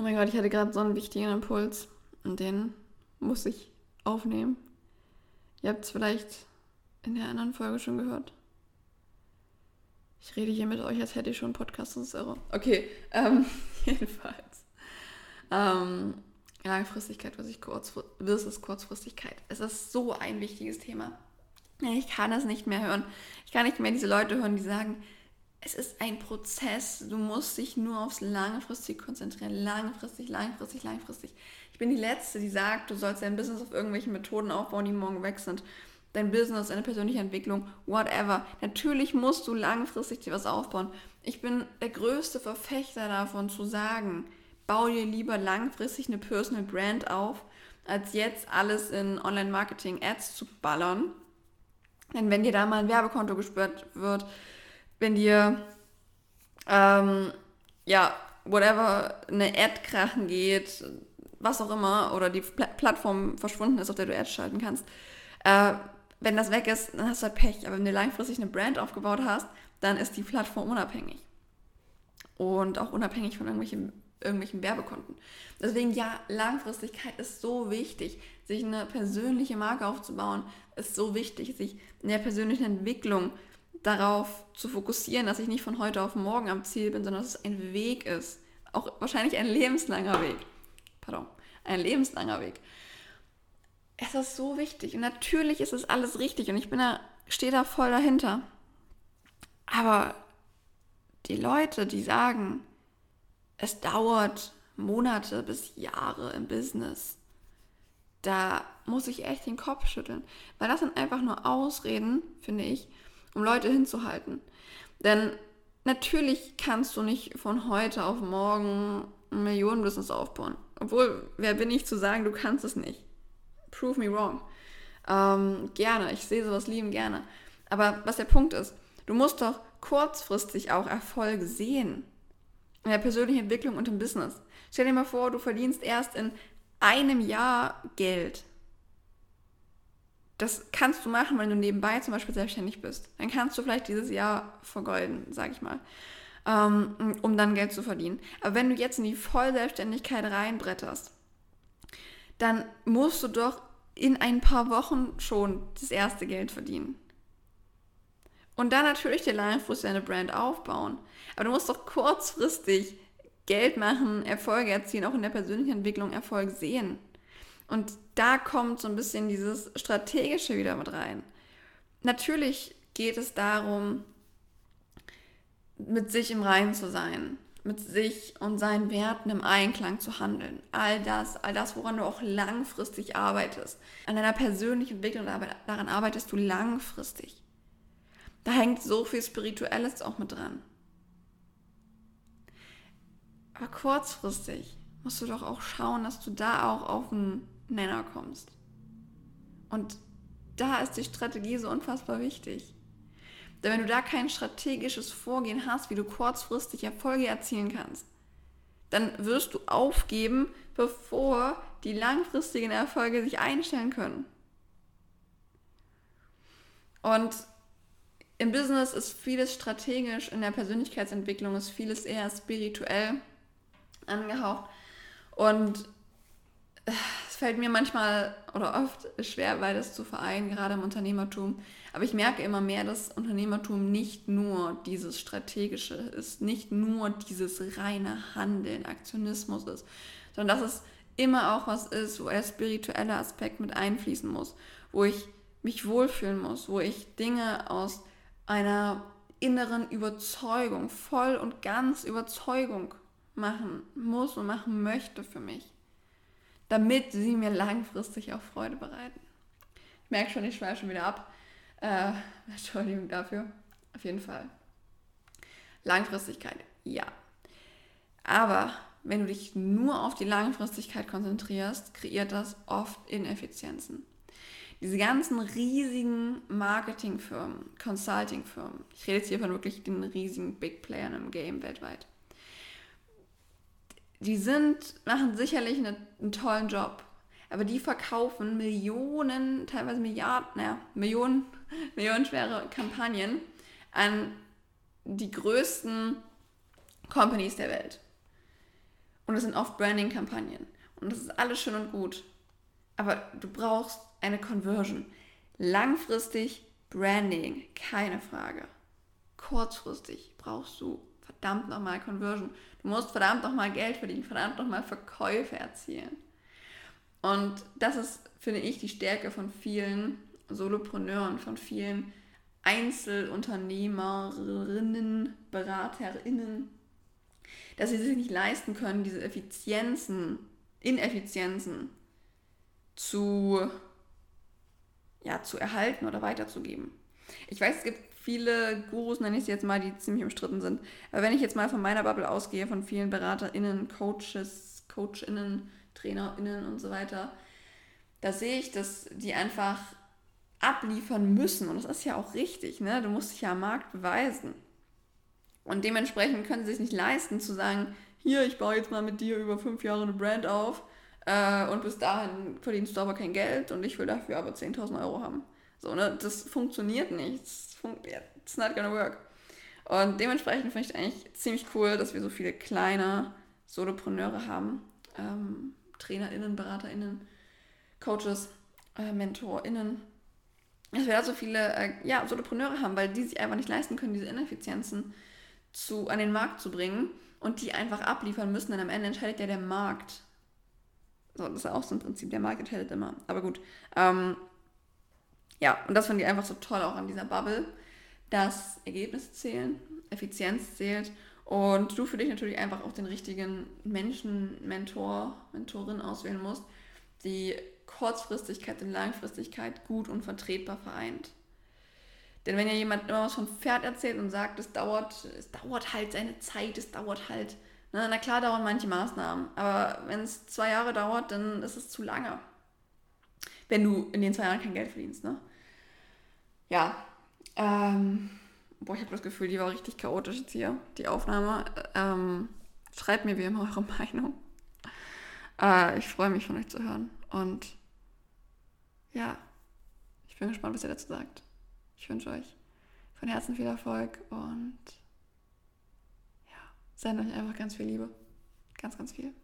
Oh mein Gott, ich hatte gerade so einen wichtigen Impuls und den muss ich aufnehmen. Ihr habt es vielleicht in der anderen Folge schon gehört. Ich rede hier mit euch, als hätte ich schon einen Podcast, das ist irre. Okay, ähm, jedenfalls. Ähm, Langfristigkeit versus, kurz, versus Kurzfristigkeit. Es ist so ein wichtiges Thema. Ich kann es nicht mehr hören. Ich kann nicht mehr diese Leute hören, die sagen, es ist ein Prozess. Du musst dich nur aufs Langfristig konzentrieren. Langfristig, langfristig, langfristig. Ich bin die Letzte, die sagt, du sollst dein Business auf irgendwelchen Methoden aufbauen, die morgen weg sind. Dein Business, deine persönliche Entwicklung, whatever. Natürlich musst du langfristig dir was aufbauen. Ich bin der größte Verfechter davon zu sagen, bau dir lieber langfristig eine Personal Brand auf, als jetzt alles in Online-Marketing-Ads zu ballern. Denn wenn dir da mal ein Werbekonto gesperrt wird, wenn dir, ähm, ja, whatever, eine Ad krachen geht, was auch immer, oder die Pl Plattform verschwunden ist, auf der du Ads schalten kannst, äh, wenn das weg ist, dann hast du halt Pech. Aber wenn du langfristig eine Brand aufgebaut hast, dann ist die Plattform unabhängig. Und auch unabhängig von irgendwelchen, irgendwelchen Werbekonten. Deswegen, ja, Langfristigkeit ist so wichtig. Sich eine persönliche Marke aufzubauen, ist so wichtig. Sich in der persönlichen Entwicklung darauf zu fokussieren, dass ich nicht von heute auf morgen am Ziel bin, sondern dass es ein Weg ist. Auch wahrscheinlich ein lebenslanger Weg. Pardon, ein lebenslanger Weg. Es ist so wichtig. Und natürlich ist es alles richtig und ich bin da, stehe da voll dahinter. Aber die Leute, die sagen, es dauert Monate bis Jahre im Business, da muss ich echt den Kopf schütteln. Weil das sind einfach nur Ausreden, finde ich, um Leute hinzuhalten. Denn natürlich kannst du nicht von heute auf morgen ein Millionenbusiness aufbauen. Obwohl, wer bin ich zu sagen, du kannst es nicht? Prove me wrong. Ähm, gerne, ich sehe sowas lieben gerne. Aber was der Punkt ist, du musst doch kurzfristig auch Erfolge sehen. In der persönlichen Entwicklung und im Business. Stell dir mal vor, du verdienst erst in einem Jahr Geld. Das kannst du machen, wenn du nebenbei zum Beispiel selbstständig bist. Dann kannst du vielleicht dieses Jahr vergolden, sag ich mal, ähm, um dann Geld zu verdienen. Aber wenn du jetzt in die Vollselbstständigkeit reinbretterst, dann musst du doch in ein paar Wochen schon das erste Geld verdienen. Und dann natürlich dir langfristig deine Brand aufbauen. Aber du musst doch kurzfristig Geld machen, Erfolge erzielen, auch in der persönlichen Entwicklung Erfolg sehen. Und da kommt so ein bisschen dieses Strategische wieder mit rein. Natürlich geht es darum, mit sich im Reinen zu sein, mit sich und seinen Werten im Einklang zu handeln. All das, all das, woran du auch langfristig arbeitest. An deiner persönlichen Entwicklung, daran arbeitest du langfristig. Da hängt so viel Spirituelles auch mit dran. Aber kurzfristig musst du doch auch schauen, dass du da auch auf einen Nenner kommst. Und da ist die Strategie so unfassbar wichtig. Denn wenn du da kein strategisches Vorgehen hast, wie du kurzfristig Erfolge erzielen kannst, dann wirst du aufgeben, bevor die langfristigen Erfolge sich einstellen können. Und im Business ist vieles strategisch, in der Persönlichkeitsentwicklung ist vieles eher spirituell angehaucht. Und es fällt mir manchmal oder oft schwer, beides zu vereinen, gerade im Unternehmertum. Aber ich merke immer mehr, dass Unternehmertum nicht nur dieses Strategische ist, nicht nur dieses reine Handeln, Aktionismus ist, sondern dass es immer auch was ist, wo der spirituelle Aspekt mit einfließen muss, wo ich mich wohlfühlen muss, wo ich Dinge aus einer inneren Überzeugung, voll und ganz Überzeugung machen muss und machen möchte für mich damit sie mir langfristig auch Freude bereiten. Ich merke schon, ich schweife schon wieder ab. Äh, Entschuldigung dafür. Auf jeden Fall. Langfristigkeit, ja. Aber wenn du dich nur auf die Langfristigkeit konzentrierst, kreiert das oft Ineffizienzen. Diese ganzen riesigen Marketingfirmen, Consultingfirmen, ich rede jetzt hier von wirklich den riesigen Big Playern im Game weltweit, die sind, machen sicherlich eine, einen tollen Job. Aber die verkaufen Millionen, teilweise Milliarden, naja, Millionen, millionenschwere Kampagnen an die größten Companies der Welt. Und es sind oft Branding-Kampagnen. Und das ist alles schön und gut. Aber du brauchst eine Conversion. Langfristig Branding, keine Frage. Kurzfristig brauchst du verdammt nochmal Conversion. Du musst verdammt nochmal Geld verdienen, verdammt nochmal Verkäufe erzielen. Und das ist, finde ich, die Stärke von vielen Solopreneuren, von vielen Einzelunternehmerinnen, Beraterinnen, dass sie sich nicht leisten können, diese Effizienzen, Ineffizienzen zu, ja, zu erhalten oder weiterzugeben. Ich weiß, es gibt viele Gurus, nenne ich sie jetzt mal, die ziemlich umstritten sind. Aber wenn ich jetzt mal von meiner Bubble ausgehe, von vielen BeraterInnen, Coaches, CoachInnen, TrainerInnen und so weiter, da sehe ich, dass die einfach abliefern müssen. Und das ist ja auch richtig, ne? Du musst dich ja am Markt beweisen. Und dementsprechend können sie sich nicht leisten zu sagen, hier, ich baue jetzt mal mit dir über fünf Jahre eine Brand auf äh, und bis dahin verdienst du aber kein Geld und ich will dafür aber 10.000 Euro haben. So, ne? Das funktioniert nicht. It's not gonna work. Und dementsprechend finde ich eigentlich ziemlich cool, dass wir so viele kleine Solopreneure haben. Ähm, TrainerInnen, BeraterInnen, Coaches, äh, MentorInnen. Dass wir da so viele äh, ja, Solopreneure haben, weil die sich einfach nicht leisten können, diese Ineffizienzen zu, an den Markt zu bringen und die einfach abliefern müssen, denn am Ende entscheidet ja der Markt. So, das ist auch so ein Prinzip, der Markt entscheidet immer. Aber gut. Ähm, ja, und das finde ich einfach so toll auch an dieser Bubble, dass Ergebnisse zählen, Effizienz zählt und du für dich natürlich einfach auch den richtigen Menschen, Mentor, Mentorin auswählen musst, die Kurzfristigkeit und Langfristigkeit gut und vertretbar vereint. Denn wenn ja jemand immer was von Pferd erzählt und sagt, es dauert, es dauert halt seine Zeit, es dauert halt, na, na klar dauern manche Maßnahmen, aber wenn es zwei Jahre dauert, dann ist es zu lange. Wenn du in den zwei Jahren kein Geld verdienst, ne? Ja. Ähm, boah, ich habe das Gefühl, die war richtig chaotisch jetzt hier, die Aufnahme. Ähm, schreibt mir wie immer eure Meinung. Äh, ich freue mich von euch zu hören. Und ja, ich bin gespannt, was ihr dazu sagt. Ich wünsche euch von Herzen viel Erfolg und ja, sendet euch einfach ganz viel Liebe. Ganz, ganz viel.